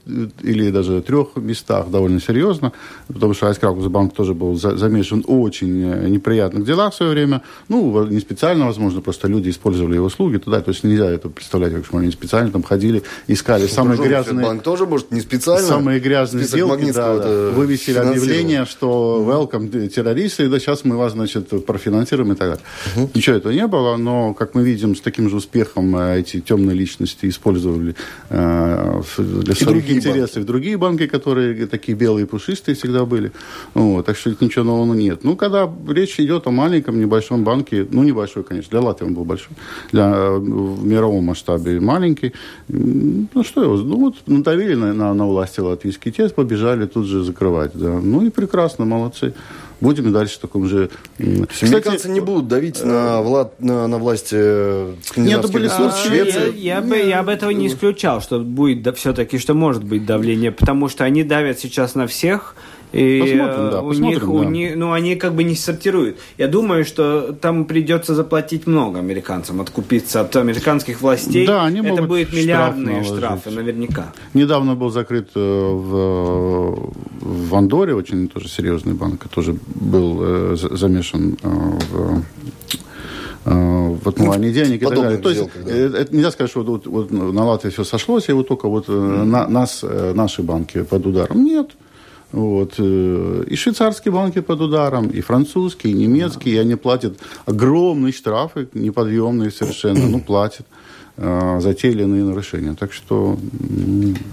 S2: или даже трех местах довольно серьезно, потому что Айскраукус банк тоже был замешан в очень э, неприятных делах в свое время. Ну, не специально, возможно, просто люди использовали его услуги туда, то есть нельзя это представлять, как что они специально там ходили, искали
S1: ну,
S2: самые грязные...
S1: Банк тоже, может, не специально?
S2: Самые грязные сделки, да, да, вывесили объявление, что welcome террористы, да, сейчас мы вас, значит, профинансируем и так далее. Угу. Ничего этого не было, но, как мы видим, с таким же успехом э, эти темные личности использовали э, для своих интересов банки. другие банки, которые такие белые пушистые всегда были. Вот, так что ничего нового нет. Ну, когда речь идет о маленьком, небольшом банке, ну, небольшой, конечно, для Латвии он был большой, для, э, в мировом масштабе маленький, ну, что его, ну, вот надавили на, на, на власти латвийские, те побежали тут же закрывать, да. Ну, и прекрасно, молодцы будем и дальше в таком же...
S1: Кстати, Американцы не будут давить на, влад, на, на власти
S3: э, Нет, были а, Швеции. Я, я, бы, я бы этого не исключал, что будет да, все-таки, что может быть давление, потому что они давят сейчас на всех, и посмотрим, да, у посмотрим, них, да. у них, ну, они как бы не сортируют. Я думаю, что там придется заплатить много американцам, откупиться от американских властей. Да, они Это будет миллиардные штраф штрафы, наверняка.
S2: Недавно был закрыт э, в, в Андоре, очень тоже серьезный банк, тоже был э, замешан э, в в отмывании денег и так далее. То есть да. это нельзя сказать, что вот, вот на Латвии все сошлось, и вот только вот mm-hmm. на, нас, наши банки под ударом. Нет. Вот. Э, и швейцарские банки под ударом, и французские, и немецкие, и они платят огромные штрафы, неподъемные совершенно, ну, платят за те или иные нарушения. Так что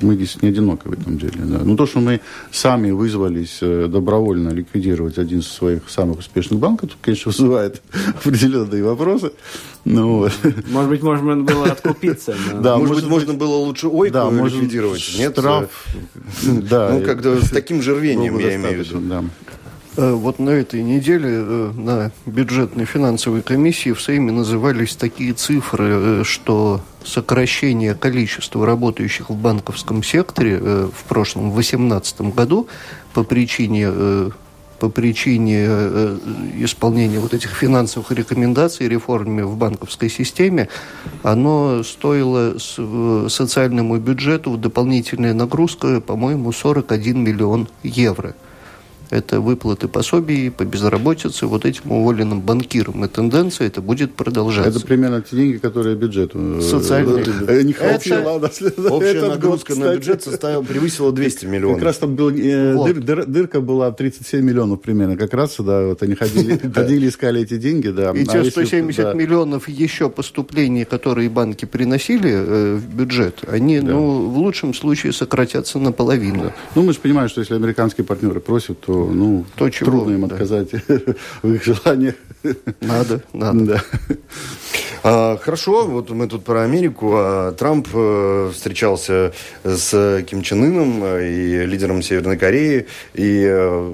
S2: мы здесь не одиноки в этом деле. Да. Но то, что мы сами вызвались э, добровольно ликвидировать один из своих самых успешных банков, конечно, вызывает *laughs* определенные вопросы.
S3: Ну, вот. Может быть, можно было откупиться.
S1: Но... Да, может, быть, можно было лучше ойку да, ликвидировать. Нет, штраф. Да. Ну, как-то с таким же рвением, я имею в виду. Да.
S4: Э, вот на этой неделе э, на бюджетной финансовой комиссии в Сейме назывались такие цифры, э, что сокращение количества работающих в банковском секторе в прошлом, в 2018 году по причине по причине исполнения вот этих финансовых рекомендаций реформе в банковской системе, оно стоило социальному бюджету дополнительная нагрузка, по-моему, 41 миллион евро – это выплаты пособий по безработице вот этим уволенным банкирам. И тенденция это будет продолжаться.
S2: Это примерно те деньги, которые бюджету
S1: э, Социальные. Э, не общая, ладно, общая нагрузка год, на бюджет составила, превысила 200 миллионов.
S2: Как раз там был, э, вот. дыр, дыр, дырка была 37 миллионов примерно. Как раз, да, вот они ходили, *laughs* ходили искали эти деньги, да.
S4: И те 170 миллионов еще поступлений, которые банки приносили в бюджет, они, ну, в лучшем случае сократятся наполовину.
S2: Ну, мы же понимаем, что если американские партнеры просят, то что ну,
S4: То, чего,
S2: трудно им
S4: да.
S2: отказать *laughs* в их желаниях.
S4: Надо, надо.
S2: Да.
S1: А, хорошо, вот мы тут про Америку. А Трамп э, встречался с Ким Чен Ыном и лидером Северной Кореи, и э,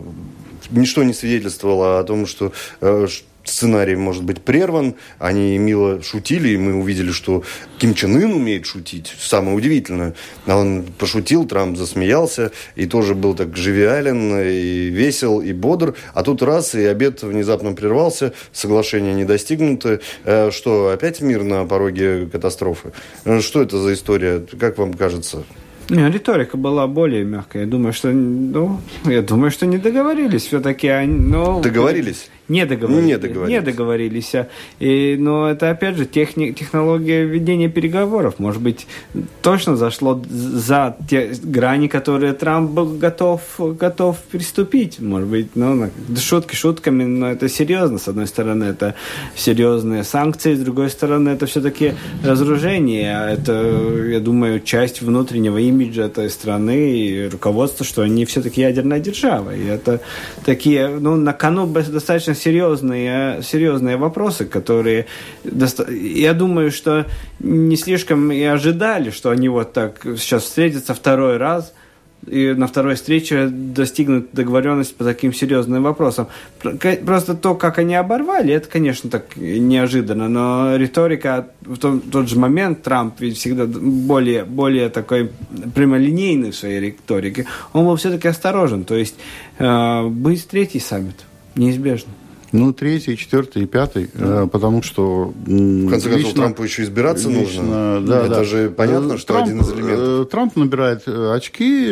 S1: ничто не свидетельствовало о том, что э, ш- сценарий может быть прерван. Они мило шутили, и мы увидели, что Ким Чен Ын умеет шутить. Самое удивительное. А Он пошутил, Трамп засмеялся, и тоже был так живиален, и весел, и бодр. А тут раз, и обед внезапно прервался, соглашение не достигнуто. Э, Что, опять мир на пороге катастрофы? Э, Что это за история? Как вам кажется?
S3: Не, риторика была более мягкая. Я думаю, что, ну, я думаю, что не договорились все-таки. Они, ну,
S1: Договорились?
S3: Не договорились.
S1: Не договорились.
S3: Не договорились. а. И, но это, опять же, техни- технология ведения переговоров. Может быть, точно зашло за те грани, которые Трамп был готов, готов приступить. Может быть, ну, шутки шутками, но это серьезно. С одной стороны, это серьезные санкции, с другой стороны, это все-таки разоружение. Это, я думаю, часть внутреннего имиджа этой страны и руководства, что они все-таки ядерная держава. И это такие, ну, на кону достаточно серьезные, серьезные вопросы, которые, доста- я думаю, что не слишком и ожидали, что они вот так сейчас встретятся второй раз, и на второй встрече достигнут договоренность по таким серьезным вопросам. Просто то, как они оборвали, это, конечно, так неожиданно, но риторика в том, тот же момент Трамп ведь всегда более, более такой прямолинейный в своей риторике, он был все-таки осторожен, то есть э, будет третий саммит, неизбежно.
S2: Ну, третий, четвертый и пятый, э, потому что...
S1: В конце концов,
S2: лично-
S1: Трампу еще избираться
S2: лично,
S1: нужно.
S2: Да,
S1: Это
S2: да.
S1: же понятно,
S2: Э,
S1: что
S2: Трамп,
S1: один из элементов.
S2: э, Трамп набирает очки,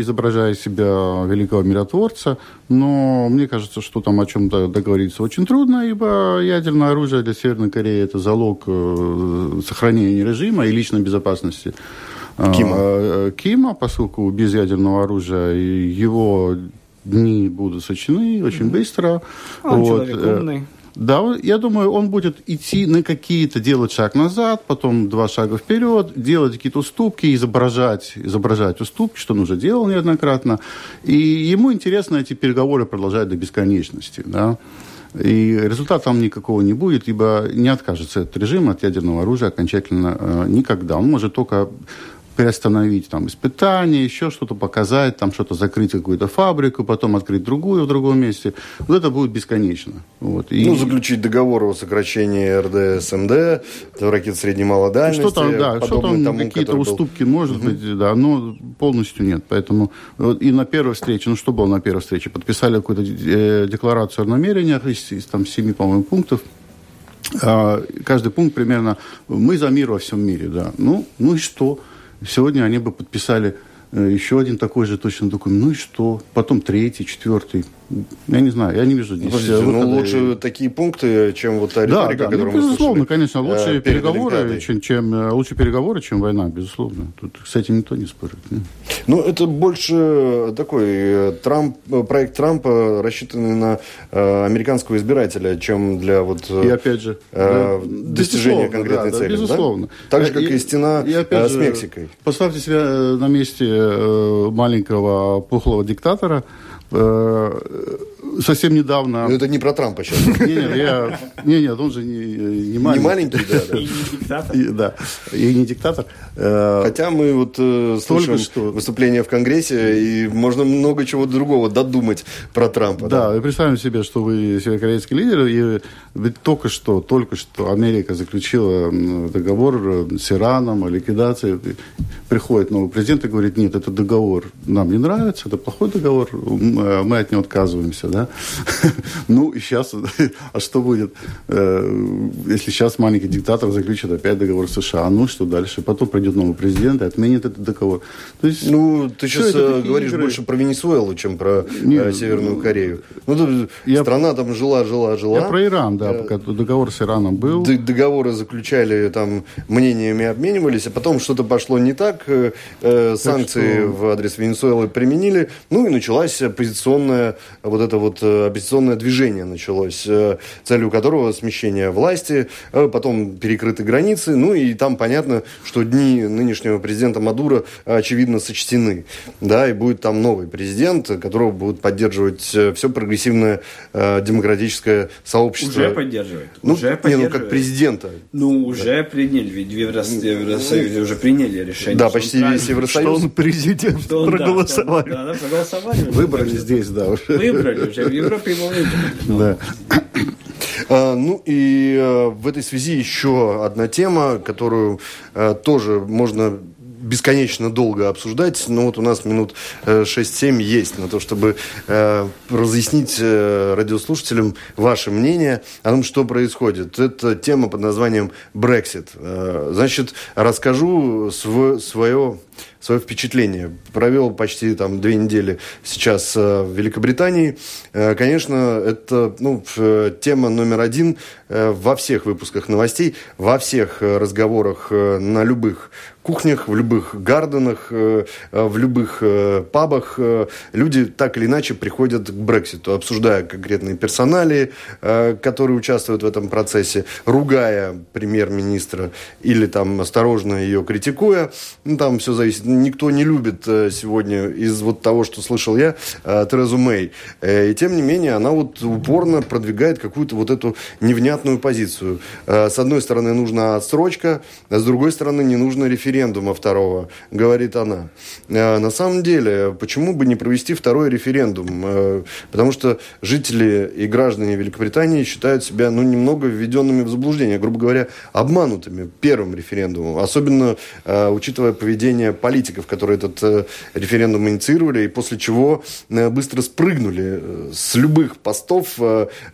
S2: изображая себя великого миротворца, но мне кажется, что там о чем-то договориться очень трудно, ибо ядерное оружие для Северной Кореи это залог сохранения режима и личной безопасности.
S1: Кима.
S2: Кима, поскольку без ядерного оружия его дни будут сочтены очень быстро.
S3: Он
S2: Вот,
S3: человек
S2: э,
S3: умный.
S2: да, я думаю, он будет идти на какие-то, делать шаг назад, потом два шага вперед, делать какие-то уступки, изображать, изображать уступки, что он уже делал неоднократно. И ему интересно эти переговоры продолжать до бесконечности. Да? И результата там никакого не будет, ибо не откажется этот режим от ядерного оружия окончательно э, никогда. Он может только приостановить там испытания, еще что-то показать, там что-то закрыть какую-то фабрику, потом открыть другую в другом месте. Вот это будет бесконечно. Вот. И
S1: Ну, заключить договор о сокращении РДСМД, ракет средней малой дальности.
S2: что там, да, что там
S1: тому,
S2: какие-то
S1: который был.
S2: уступки, может быть, да, но полностью нет. Поэтому вот, и на первой встрече, ну что было на первой встрече? Подписали какую-то э, декларацию о намерениях из, из там семи, по-моему, пунктов. А, каждый пункт примерно мы за мир во всем мире, да. Ну, ну и что? Сегодня они бы подписали э, еще один такой же точно документ. Ну и что? Потом третий, четвертый. Я не знаю, я не вижу здесь.
S1: Подождите,
S2: э,
S1: ну,
S2: выхода.
S1: лучше такие пункты, чем вот та
S2: Да,
S1: риторика,
S2: да, ну,
S1: которую мы
S2: безусловно,
S1: слышали,
S2: конечно, лучшие
S1: э,
S2: переговоры,
S1: Олимпиадой.
S2: чем, чем э, лучше переговоры, чем война, безусловно. Тут с этим никто не спорит. не.
S1: Ну, это больше такой Трамп, проект Трампа, рассчитанный на э, американского избирателя, чем для вот э,
S2: И опять же,
S1: э,
S2: да,
S1: достижения конкретной
S2: да, да,
S1: цели. да?
S2: безусловно.
S1: Так же, как и,
S2: И-
S1: стена
S2: и опять
S1: э, с
S2: же,
S1: Мексикой.
S2: Поставьте себя на месте маленького пухлого диктатора. Э, Совсем недавно...
S1: Ну, это не про Трампа сейчас.
S2: Не, нет, я... не, нет, он же не, не
S1: Не
S2: маленький.
S1: маленький, да, да.
S3: И не диктатор.
S2: И, да, и не диктатор. Э,
S1: Хотя мы вот э, слышим
S2: что.
S1: выступления в Конгрессе, и можно много чего другого додумать про Трампа.
S2: Да, и представим себе, что вы северокорейский лидер, и ведь только что, только что Америка заключила договор с Ираном о ликвидации. Приходит новый президент и говорит, нет, этот договор нам не нравится, это плохой договор, э, мы от него отказываемся, да. *laughs* Ну, и сейчас, *laughs* а что будет, э, если сейчас маленький диктатор заключит опять договор с США, ну, что дальше? Потом придет новый президент и отменит этот договор. То есть,
S1: Ну, ты сейчас
S2: такие
S1: говоришь
S2: игры.
S1: больше про Венесуэлу, чем про
S2: Не,
S1: э, Северную Корею. Ну,
S2: я-
S1: страна там жила, жила, жила.
S2: я про Иран, да,
S1: Э,
S2: пока договор с Ираном был.
S1: Договоры заключали, там мнениями обменивались, а потом что-то пошло не так, э, э, санкции
S2: что-
S1: в адрес Венесуэлы применили, ну и началась оппозиционная вот эта вот оппозиционное движение началось, целью которого смещение власти, потом перекрыты границы, ну и там понятно, что дни нынешнего президента Мадура, очевидно, сочтены, да, и будет там новый президент, которого будут поддерживать все прогрессивное демократическое сообщество.
S3: Уже поддерживает.
S1: Ну,
S3: уже
S1: не,
S3: поддерживает.
S1: ну как президента.
S3: Ну, уже приняли, ведь в Еврос- Евросоюзе уже приняли решение.
S1: Да, почти весь
S3: правильно-
S4: Что
S1: Евросоюз.
S4: он президент,
S3: что он- да,
S4: проголосовали.
S3: он- Да, да, проголосовали.
S2: Выбрали здесь, да, уже.
S3: Выбрали уже. В Европе его.
S2: Да.
S1: А, Ну и э, в этой связи еще одна тема, которую э, тоже можно бесконечно долго обсуждать, но вот у нас минут э, 6-7 есть на то, чтобы э, разъяснить э, радиослушателям ваше мнение о том, что происходит. Это тема под названием Brexit. Э, Значит, расскажу св- свое свое впечатление. Провел почти там две недели сейчас э, в Великобритании. Э, Конечно, это ну, э, тема номер один во всех выпусках новостей, во всех разговорах на любых кухнях, в любых гарденах, в любых пабах. Люди так или иначе приходят к Брекситу, обсуждая конкретные персонали, которые участвуют в этом процессе, ругая премьер-министра или там осторожно ее критикуя. Ну, там все зависит. Никто не любит э, сегодня из вот того, что слышал я, э, Терезу Мэй. Э, И тем не менее, она вот упорно продвигает какую-то вот эту невнятную позицию. С одной стороны, нужна отсрочка, а с другой стороны, не нужно референдума второго, говорит она. На самом деле, почему бы не провести второй референдум? Потому что жители и граждане Великобритании считают себя, ну, немного введенными в заблуждение, грубо говоря, обманутыми первым референдумом. Особенно учитывая поведение политиков, которые этот э, референдум инициировали, и после чего э, быстро спрыгнули э, с любых постов,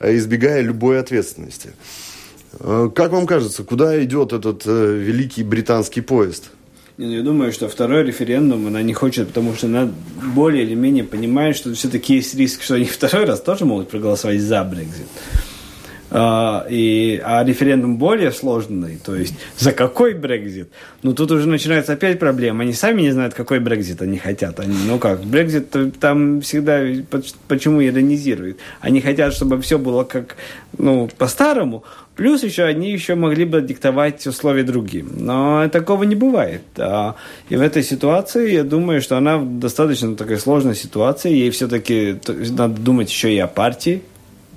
S1: избегая любой ответственности. Как вам кажется, куда идет этот великий британский поезд?
S3: Не, ну, Я думаю, что второй референдум она не хочет, потому что она более или менее понимает, что все-таки есть риск, что они *laughs* второй раз тоже могут проголосовать за Брекзит. А, и, а референдум более сложный, то есть за какой Брекзит? Ну тут уже начинается опять проблема. Они сами не знают, какой Брекзит они хотят. Они, ну как, Брекзит там всегда поч- почему иронизирует. Они хотят, чтобы все было как ну, по-старому, Плюс еще они еще могли бы диктовать условия другим. Но такого не бывает. А, И в этой ситуации, я думаю, что она в достаточно такой сложной ситуации. Ей все-таки надо думать еще и о партии.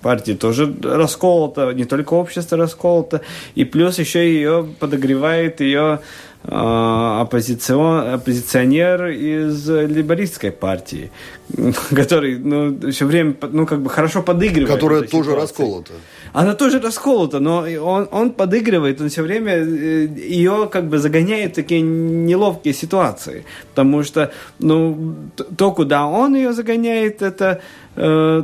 S3: Партия тоже расколота, не только общество расколото. И плюс еще ее подогревает ее а, оппозицион, оппозиционер из либористской партии, *laughs* который ну, все время ну, как бы хорошо подыгрывает.
S1: Которая тоже
S3: ситуации.
S1: расколота.
S3: Она тоже расколота, но он, он подыгрывает, он все время э, ее как бы загоняет в такие неловкие ситуации. Потому что, ну, то, куда он ее загоняет, это э,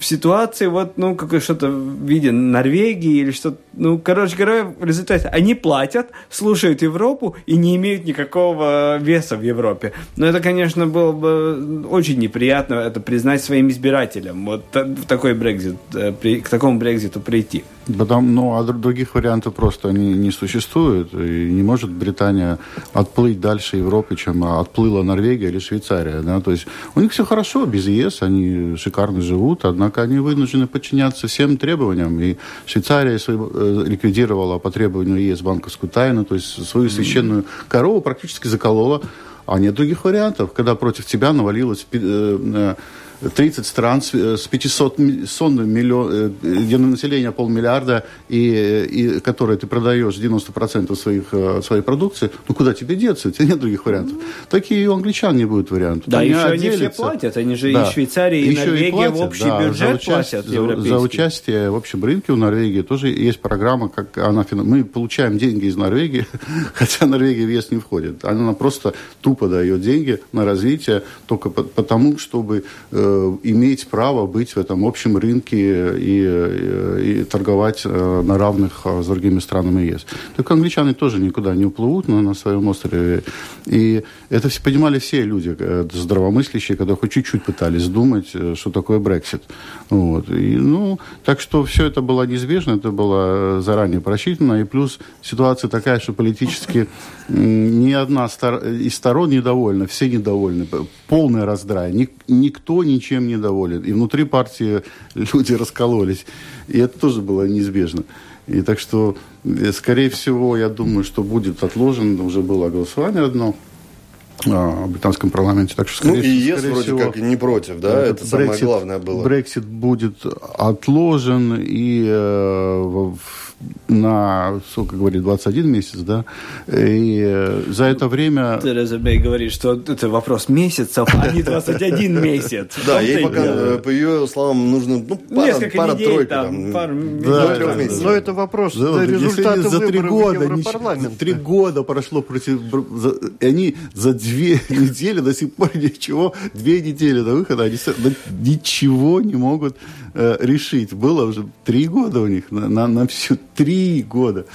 S3: в ситуации, вот, ну, как что-то в виде Норвегии или что-то, ну, короче говоря, в результате они платят, слушают Европу и не имеют никакого веса в Европе. Но это, конечно, было бы очень неприятно это признать своим избирателям, вот в такой Брекзит, э, к такому Брекзиту прийти.
S2: Потому, ну, а др- других вариантов просто не, не существует. И не может Британия отплыть дальше Европы, чем отплыла Норвегия или Швейцария. Да? То есть у них все хорошо, без ЕС, они шикарно живут, однако они вынуждены подчиняться всем требованиям. И Швейцария э, ликвидировала по требованию ЕС банковскую тайну, то есть свою священную корову практически заколола. А нет других вариантов, когда против тебя навалилось э, э, 30 стран с э, с 500 ми- сонным миллион, э, где население полмиллиарда, и, э, и которые ты продаешь 90% своих, э, своей продукции, ну куда тебе деться? У тебя нет других вариантов. Такие и у англичан не будет вариантов.
S3: Да,
S2: Они
S3: еще они все платят, они же
S2: Да.
S3: и Швейцария, и
S2: Еще
S3: Норвегия
S2: платят,
S3: в общий
S2: да,
S3: бюджет
S2: за участие,
S3: платят
S2: за, за участие в общем рынке у Норвегии тоже есть программа, как она фин- мы получаем деньги из Норвегии, *laughs* хотя Норвегия в ЕС не входит. Она просто тупо дает деньги на развитие только по- потому, чтобы э, иметь право быть в этом общем рынке и, э, и торговать э, на равных э, с другими странами ЕС. Только англичане тоже никуда не уплывут на, на своем острове. И это все понимали все люди э, здравомыслящие, когда хоть чуть-чуть пытались думать, э, что такое Брексит. Вот. И, ну, так что все это было неизбежно, это было э, заранее просчитано. И плюс ситуация такая, что политически ни одна из сторон недовольно, все недовольны. Полный раздрай. Ник, никто ничем не доволен. И внутри партии люди раскололись. И это тоже было неизбежно. И так что, э, скорее всего, я думаю, что будет отложено. Уже было голосование одно а, в британском парламенте. Так что,
S1: ну, скорее, ну, и ЕС вроде всего, как не против, да? Это, это самое главное было.
S2: Брексит будет отложен, и э, на, сколько говорит, 21 месяц, да, и э, за это время...
S3: Тереза Мэй говорит, что это вопрос месяцев, а не 21 месяц.
S1: Да, ей пока, по ее словам, нужно ну, пара-тройка.
S4: Но это вопрос результата
S2: за три года, Три года прошло против... Они за две *laughs* недели до сих пор ничего, две недели до выхода, они ничего не могут э, решить. Было уже три года у них на, на, на всю три года.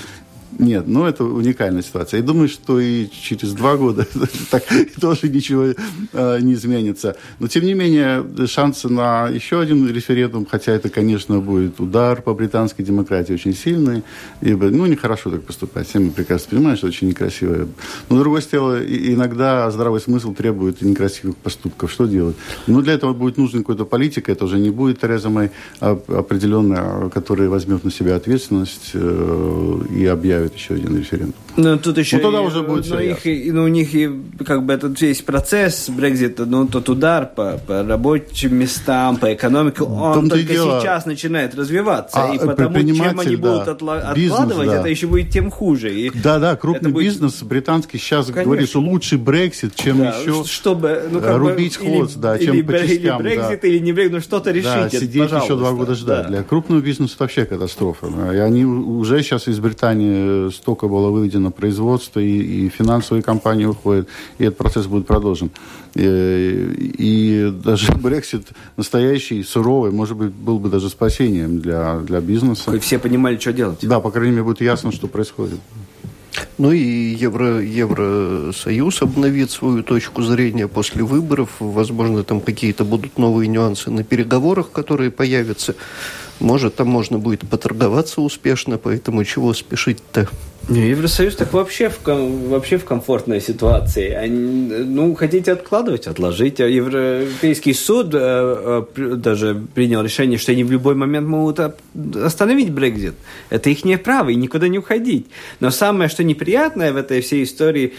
S2: Нет, ну это уникальная ситуация. Я думаю, что и через два года *laughs* так *laughs* тоже ничего э, не изменится. Но тем не менее, шансы на еще один референдум, хотя это, конечно, будет удар по британской демократии очень сильный. Ибо, ну, нехорошо так поступать. Все мы прекрасно понимаем, что очень некрасиво. Но, с другой стороны, иногда здравый смысл требует некрасивых поступков. Что делать? Ну, для этого будет нужен какой-то политик. Это уже не будет Тереза Мэй определенная, которая возьмет на себя ответственность э, и объявит устраивает еще один референдум.
S3: Ну, тут еще...
S2: Ну, тогда и, уже будет
S3: ну, их, и, ну, у них и как бы этот весь процесс Брекзита, ну, тот удар по, по рабочим местам, по экономике, он только дело... сейчас начинает развиваться. А, и потому, чем они да. будут отла- бизнес, откладывать, да. это еще будет тем хуже. И
S2: да, да, крупный будет... бизнес британский сейчас Конечно. говорит, что лучше Брексит, чем да, еще
S3: чтобы, ну, как
S2: рубить бы, хвост, или, да, чем
S3: или,
S2: по частям.
S3: Или Брексит, да. или не Брексит, ну что-то решите, да,
S2: сидеть пожалуйста. еще два года ждать. Да. Для крупного бизнеса это вообще катастрофа. И они уже сейчас из Британии столько было выведено производство, и, и финансовые компании уходят, и этот процесс будет продолжен. И, и даже *laughs* Брексит настоящий, суровый, может быть, был бы даже спасением для, для бизнеса.
S3: Хоть все понимали, что делать.
S2: Да, по крайней мере, будет ясно, что происходит.
S4: Ну и Евро, Евросоюз обновит свою точку зрения после выборов. Возможно, там какие-то будут новые нюансы на переговорах, которые появятся. Может, там можно будет поторговаться успешно, поэтому чего спешить-то?
S3: Не, Евросоюз так вообще в, вообще в комфортной ситуации. Они, ну, хотите откладывать, отложите. Европейский суд э, э, даже принял решение, что они в любой момент могут остановить Брекзит. Это их право, и никуда не уходить. Но самое, что неприятное в этой всей истории,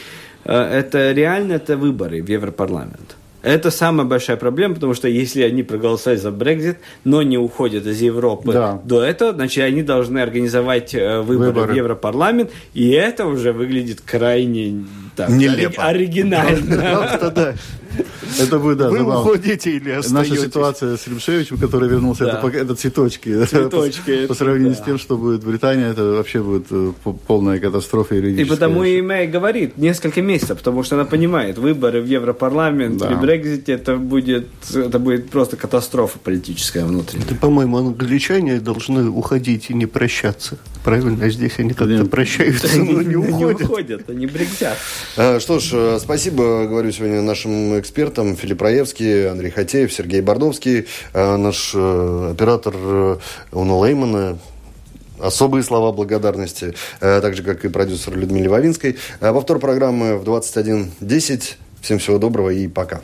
S3: э, это реально это выборы в Европарламент. Это самая большая проблема, потому что если они проголосовали за Брекзит, но не уходят из Европы да. до этого, значит, они должны организовать э, выборы, выборы. в Европарламент, и это уже выглядит крайне так, Нелепо. оригинально.
S2: Это будет, да,
S4: Вы уходите или
S2: остаетесь? Наша ситуация с Римшевичем, который вернулся, да. это, это цветочки.
S3: Цветочки.
S2: По, по сравнению да. с тем, что будет Британия, это вообще будет э, полная катастрофа юридическая.
S3: И потому и Мэй говорит несколько месяцев, потому что она понимает, выборы в Европарламент да. при Брекзите, это будет, это будет просто катастрофа политическая внутренняя.
S4: Это, по-моему, англичане должны уходить и не прощаться. Правильно? А здесь они как-то прощаются, но не уходят.
S3: Не уходят, они брекзят.
S1: А, что ж, э, спасибо, говорю сегодня нашим экспертам Филипп Раевский, Андрей Хатеев, Сергей Бордовский, э, наш э, оператор Уна Леймана, особые слова благодарности, так же, как и продюсер Людмиле Вавинской. Повтор программы в 21.10. Всем всего доброго и пока.